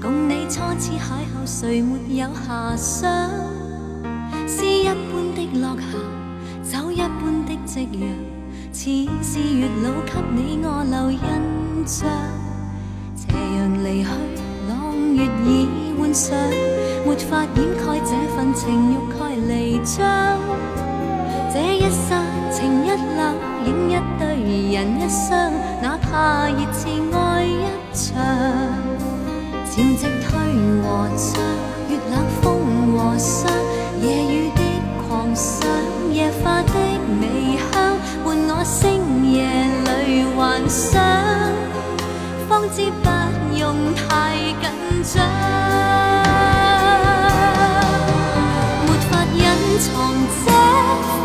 共你初次邂逅谁没有遐想？诗一般的落霞，酒一般的夕阳，似是月老给你我留印象。斜阳离去，朗月已换上，没法掩盖这份情欲盖弥彰。这一刹情一缕，影一对人一双，哪怕热炽爱一场。潮汐退和涨，月冷风和霜，夜雨的狂想，夜花的微香，伴我星夜里幻想，方知不用太紧张，没法隐藏这份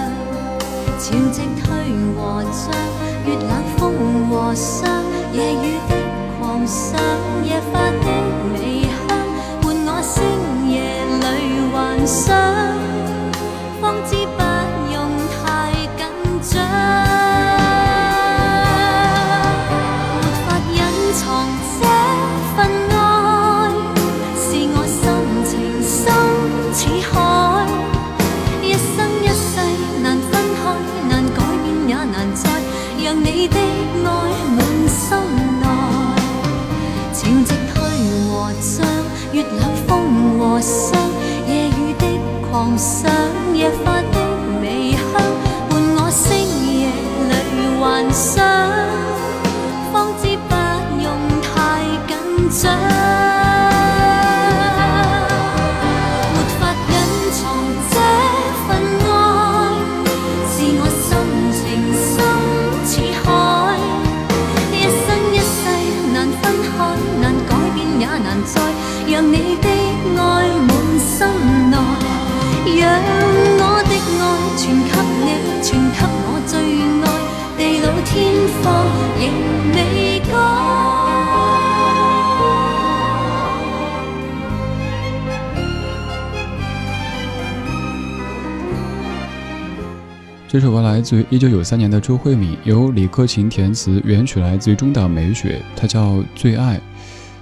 潮汐退和涨，月冷风和霜，夜雨的狂想，夜花的微香，伴我星夜里幻想，方知这首歌来自于一九九三年的周慧敏，由李克勤填词，原曲来自于中岛美雪，它叫《最爱》。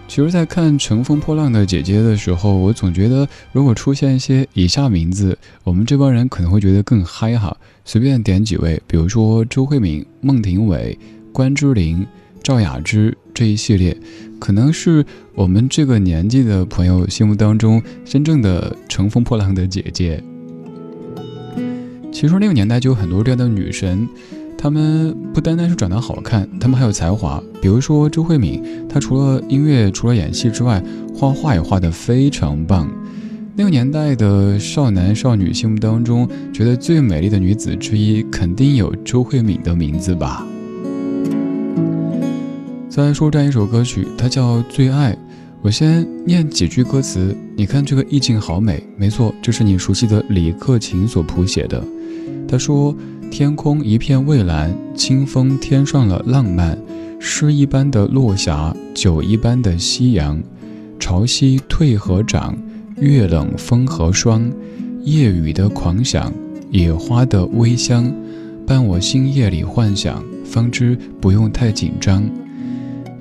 其实，在看《乘风破浪的姐姐》的时候，我总觉得，如果出现一些以下名字，我们这帮人可能会觉得更嗨哈。随便点几位，比如说周慧敏、孟庭苇、关之琳、赵雅芝这一系列，可能是我们这个年纪的朋友心目当中真正的乘风破浪的姐姐。其实那个年代就有很多这样的女神。她们不单单是长得好看，她们还有才华。比如说周慧敏，她除了音乐，除了演戏之外，画画也画得非常棒。那个年代的少男少女心目当中，觉得最美丽的女子之一，肯定有周慧敏的名字吧。再来说这样一首歌曲，它叫《最爱》。我先念几句歌词，你看这个意境好美。没错，这是你熟悉的李克勤所谱写的。他说：“天空一片蔚蓝，清风添上了浪漫，诗一般的落霞，酒一般的夕阳，潮汐退和涨，月冷风和霜，夜雨的狂想，野花的微香，伴我星夜里幻想，方知不用太紧张。”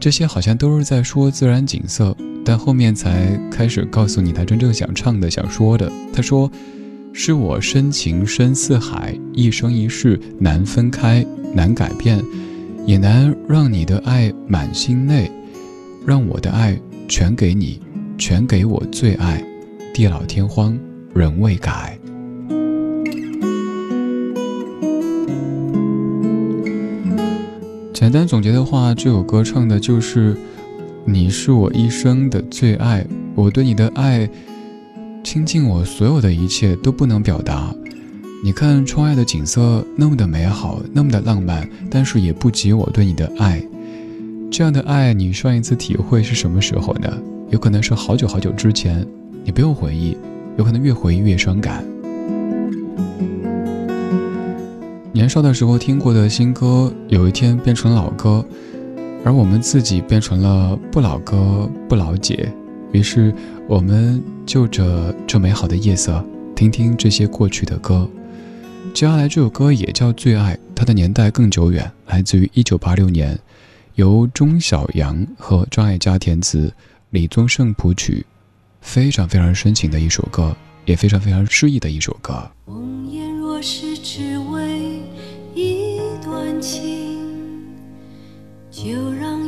这些好像都是在说自然景色。但后面才开始告诉你他真正想唱的、想说的。他说：“是我深情深似海，一生一世难分开，难改变，也难让你的爱满心内，让我的爱全给你，全给我最爱，地老天荒人未改。”简单总结的话，这首歌唱的就是。你是我一生的最爱，我对你的爱倾尽我所有的一切都不能表达。你看窗外的景色那么的美好，那么的浪漫，但是也不及我对你的爱。这样的爱，你上一次体会是什么时候呢？有可能是好久好久之前，你不用回忆，有可能越回忆越伤感。年少的时候听过的新歌，有一天变成老歌。而我们自己变成了不老歌、不老姐，于是我们就着这美好的夜色，听听这些过去的歌。接下来这首歌也叫《最爱》，它的年代更久远，来自于一九八六年，由钟晓阳和张艾嘉填词，李宗盛谱曲，非常非常深情的一首歌，也非常非常诗意的一首歌。红颜若是只为一段情。就让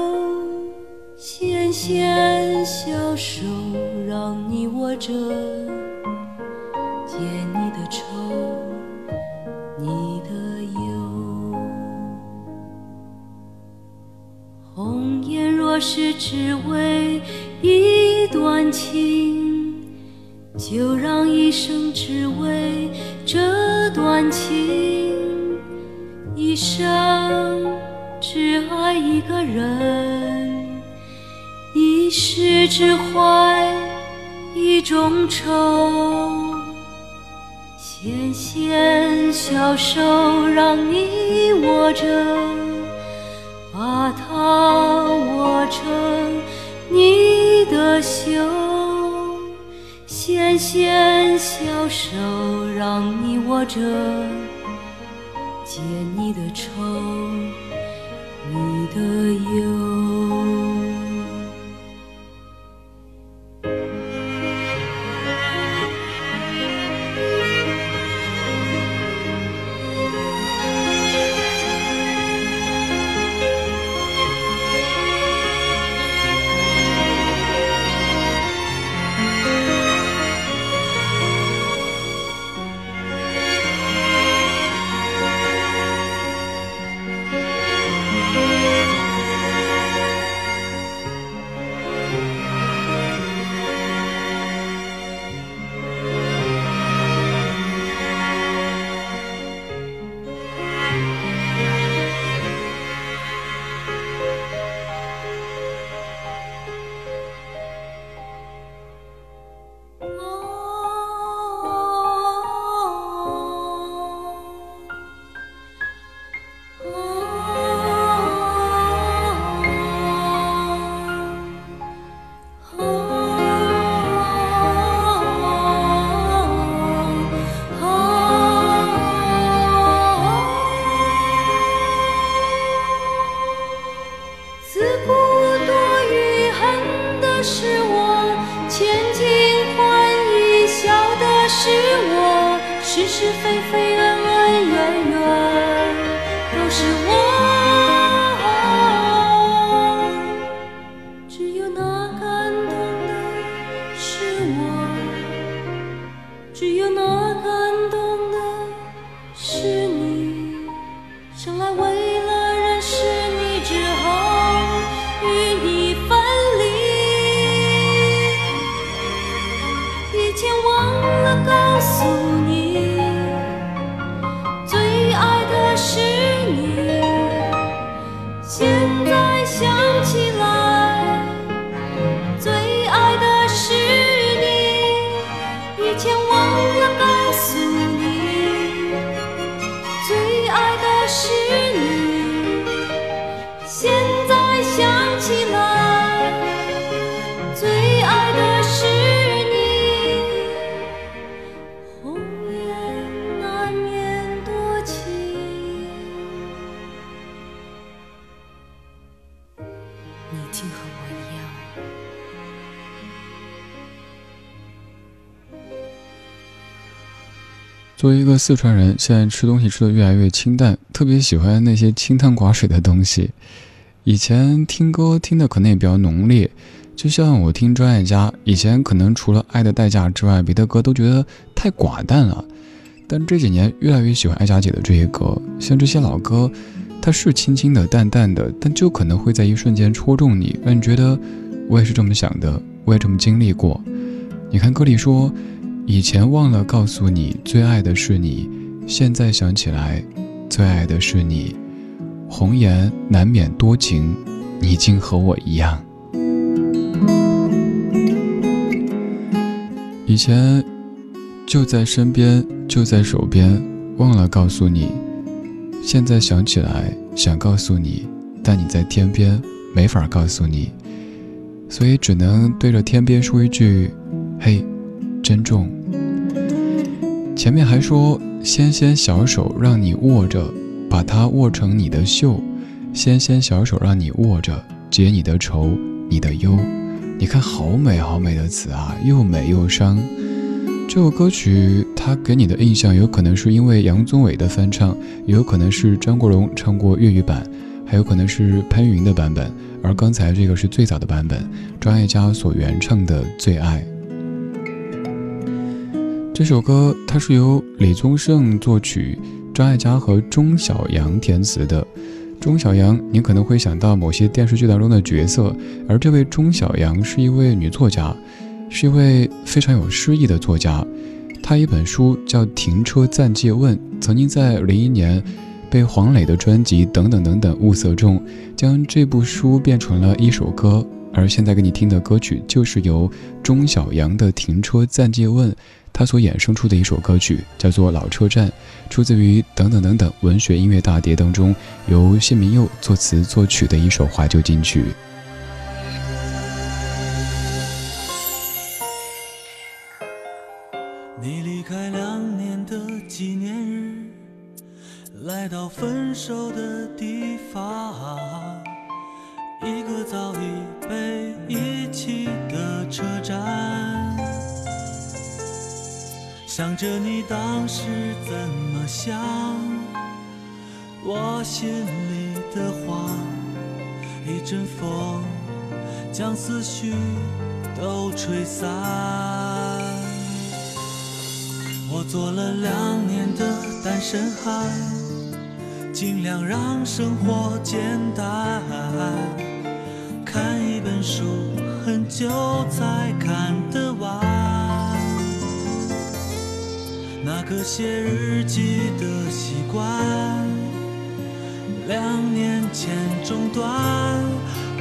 牵小手让你握着，解你的愁，你的忧。红颜若是只为一段情，就让一生只为这段情，一生。只爱一个人，世只怀一种愁。纤纤小手让你握着，把它握成你的袖。纤纤小手让你握着，解你的愁。你的忧。自古多余恨的是我千金换一笑的是我是是非非作为一个四川人，现在吃东西吃的越来越清淡，特别喜欢那些清汤寡水的东西。以前听歌听的可能也比较浓烈，就像我听张艾嘉，以前可能除了《爱的代价》之外，别的歌都觉得太寡淡了。但这几年越来越喜欢艾嘉姐的这些歌，像这些老歌，它是轻轻的、淡淡的，但就可能会在一瞬间戳中你，让你觉得我也是这么想的，我也这么经历过。你看歌里说。以前忘了告诉你，最爱的是你；现在想起来，最爱的是你。红颜难免多情，你竟和我一样。以前就在身边，就在手边，忘了告诉你；现在想起来，想告诉你，但你在天边，没法告诉你，所以只能对着天边说一句：“嘿。”珍重。前面还说纤纤小手让你握着，把它握成你的袖。纤纤小手让你握着，解你的愁，你的忧。你看，好美好美的词啊，又美又伤。这首歌曲它给你的印象，有可能是因为杨宗纬的翻唱，也有可能是张国荣唱过粤语版，还有可能是潘云的版本。而刚才这个是最早的版本，张艾嘉所原唱的《最爱》。这首歌它是由李宗盛作曲，张艾嘉和钟晓阳填词的。钟晓阳，你可能会想到某些电视剧当中的角色，而这位钟晓阳是一位女作家，是一位非常有诗意的作家。她一本书叫《停车暂借问》，曾经在零一年被黄磊的专辑等等等等物色中，将这部书变成了一首歌。而现在给你听的歌曲，就是由钟晓阳的《停车暂借问》。他所衍生出的一首歌曲叫做《老车站》，出自于等等等等文学音乐大碟当中，由谢明佑作词作曲的一首怀旧金曲。着你当时怎么想，我心里的话，一阵风将思绪都吹散。我做了两年的单身汉，尽量让生活简单，看一本书很久才看得完。那个写日记的习惯，两年前中断，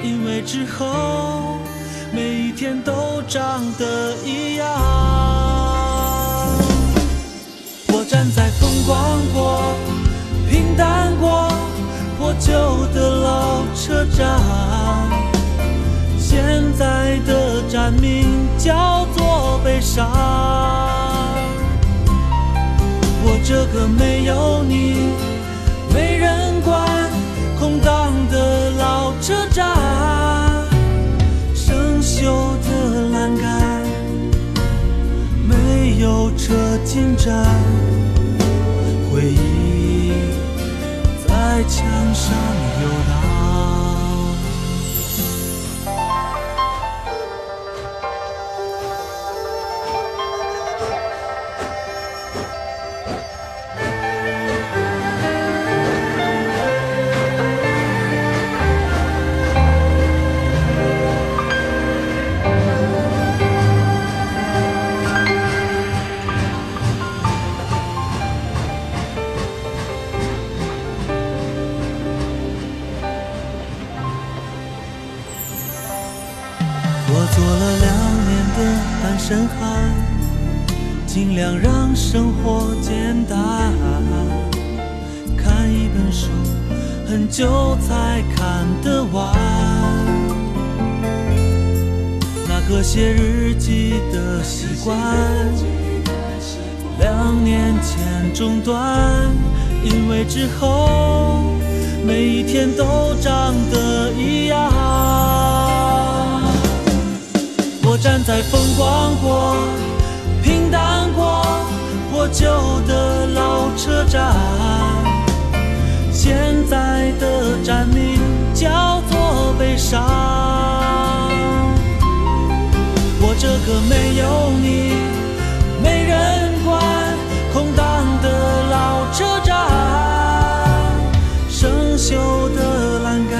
因为之后每一天都长得一样。我站在风光过、平淡过、破旧的老车站，现在的站名叫做悲伤。我这个没有你、没人管、空荡的老车站，生锈的栏杆，没有车。进站，回忆在墙上的单身汉，尽量让生活简单。看一本书，很久才看得完。那个写日记的习惯，两年前中断，因为之后每一天都长得一样。站在风光过、平淡过、破旧的老车站，现在的站名叫做悲伤。我这个没有你、没人管、空荡的老车站，生锈的栏杆，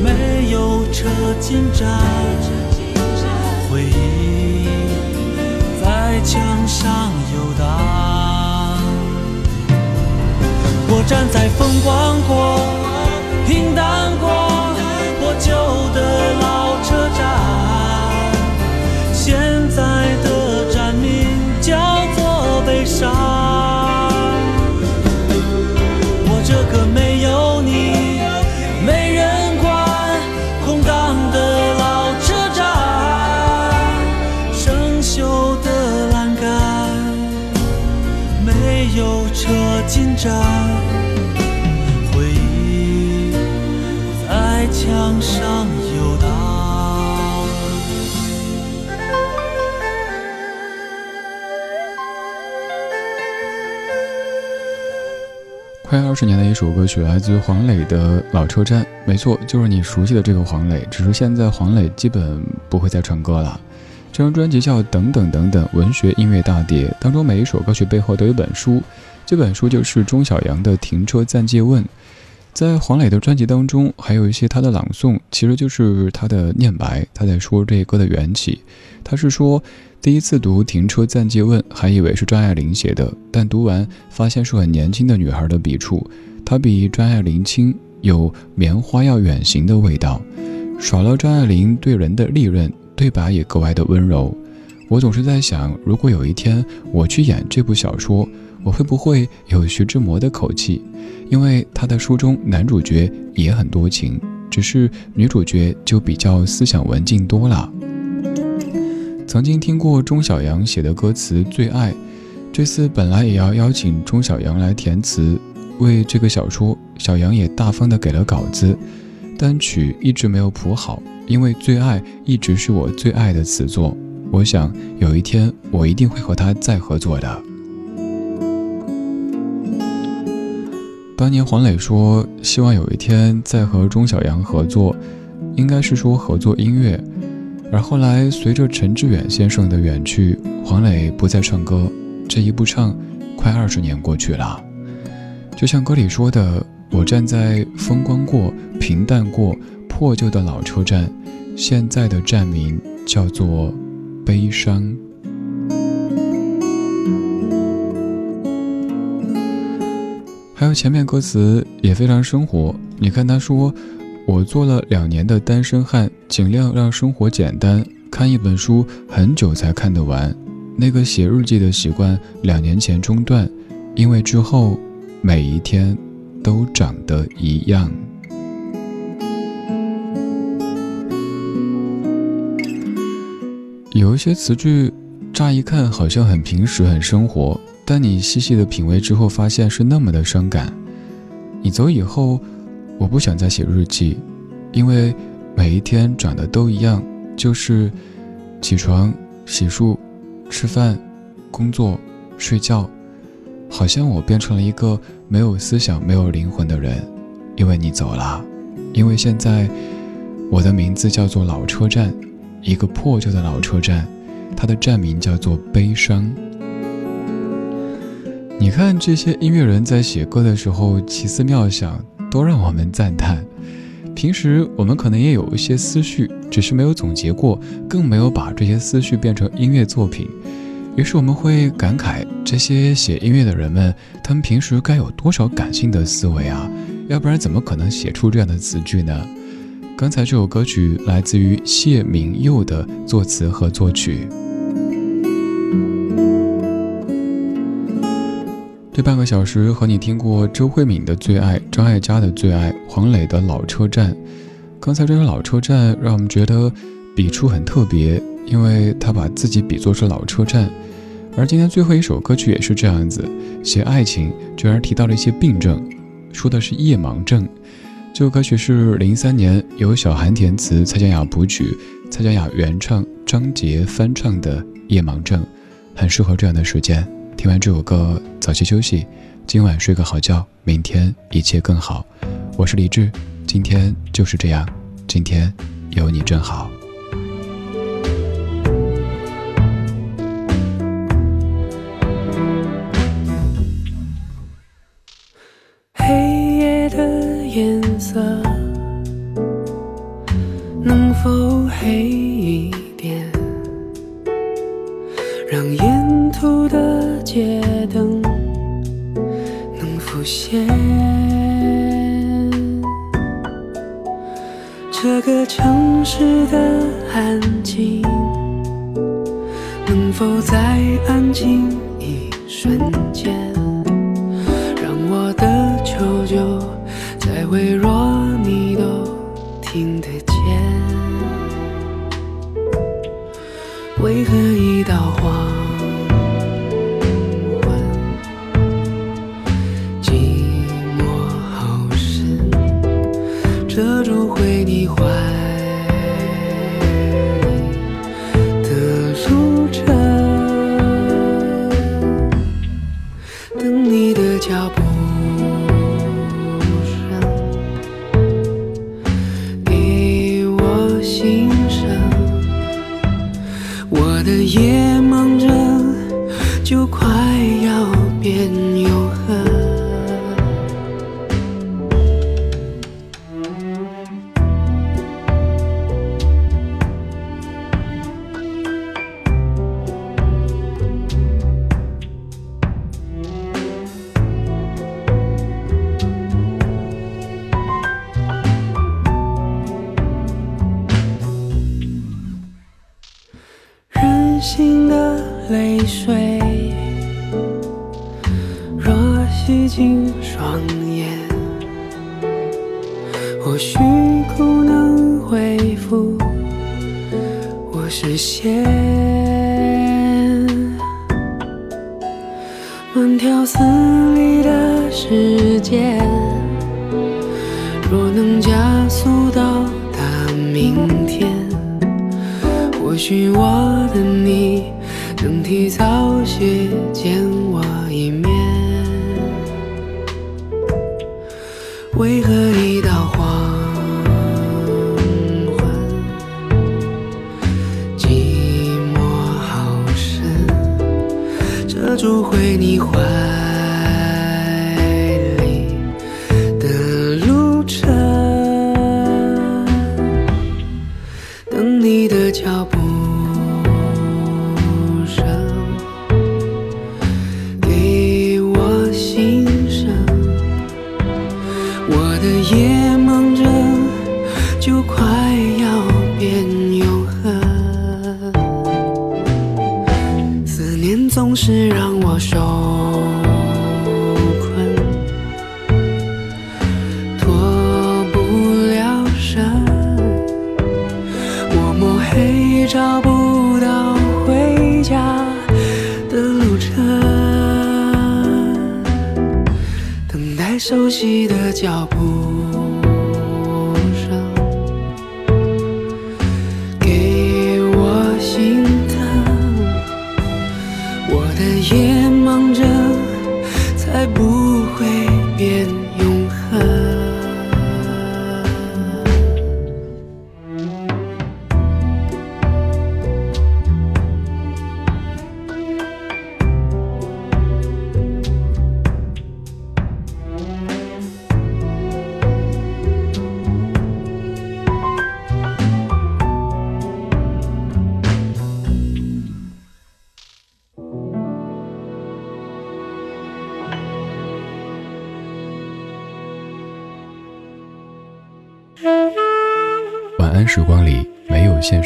没有车进站。在墙上游荡，我站在风光过、上游荡。快二十年的一首歌曲，来自于黄磊的《老车站》。没错，就是你熟悉的这个黄磊，只是现在黄磊基本不会再唱歌了。这张专辑叫《等等等等文学音乐大碟》，当中每一首歌曲背后都有本书。这本书就是钟晓阳的《停车暂借问》，在黄磊的专辑当中，还有一些他的朗诵，其实就是他的念白。他在说这歌的缘起，他是说第一次读《停车暂借问》，还以为是张爱玲写的，但读完发现是很年轻的女孩的笔触，她比张爱玲轻，有棉花要远行的味道，少了张爱玲对人的利刃，对白也格外的温柔。我总是在想，如果有一天我去演这部小说。我会不会有徐志摩的口气？因为他的书中男主角也很多情，只是女主角就比较思想文静多了。曾经听过钟晓阳写的歌词《最爱》，这次本来也要邀请钟晓阳来填词，为这个小说，小杨也大方的给了稿子，单曲一直没有谱好，因为《最爱》一直是我最爱的词作。我想有一天我一定会和他再合作的。当年黄磊说希望有一天再和钟晓阳合作，应该是说合作音乐。而后来随着陈志远先生的远去，黄磊不再唱歌，这一不唱，快二十年过去了。就像歌里说的：“我站在风光过、平淡过、破旧的老车站，现在的站名叫做悲伤。”还有前面歌词也非常生活，你看他说：“我做了两年的单身汉，尽量让生活简单。看一本书很久才看得完，那个写日记的习惯两年前中断，因为之后每一天都长得一样。”有一些词句，乍一看好像很平实、很生活。但你细细的品味之后，发现是那么的伤感。你走以后，我不想再写日记，因为每一天长得都一样，就是起床、洗漱、吃饭、工作、睡觉，好像我变成了一个没有思想、没有灵魂的人，因为你走了，因为现在我的名字叫做老车站，一个破旧的老车站，它的站名叫做悲伤。你看这些音乐人在写歌的时候奇思妙想，都让我们赞叹。平时我们可能也有一些思绪，只是没有总结过，更没有把这些思绪变成音乐作品。于是我们会感慨，这些写音乐的人们，他们平时该有多少感性的思维啊？要不然怎么可能写出这样的词句呢？刚才这首歌曲来自于谢明佑的作词和作曲。半个小时和你听过周慧敏的最爱、张艾嘉的最爱、黄磊的老车站。刚才这首老车站让我们觉得笔触很特别，因为他把自己比作是老车站。而今天最后一首歌曲也是这样子，写爱情居然提到了一些病症，说的是夜盲症。这首歌曲是零三年由小韩填词、蔡健雅谱曲、蔡健雅原唱、张杰翻唱的《夜盲症》，很适合这样的时间。听完这首歌，早些休息，今晚睡个好觉，明天一切更好。我是李志，今天就是这样，今天有你真好。黑夜的颜色能否黑一点，让沿途的。街灯出现，这个城市的安静，能否再安静一瞬间，让我的求救再微弱，泪水，若洗净双眼，或许不能恢复我视线。慢条斯理的时间，若能加速到达明天。或许我的你整体早些见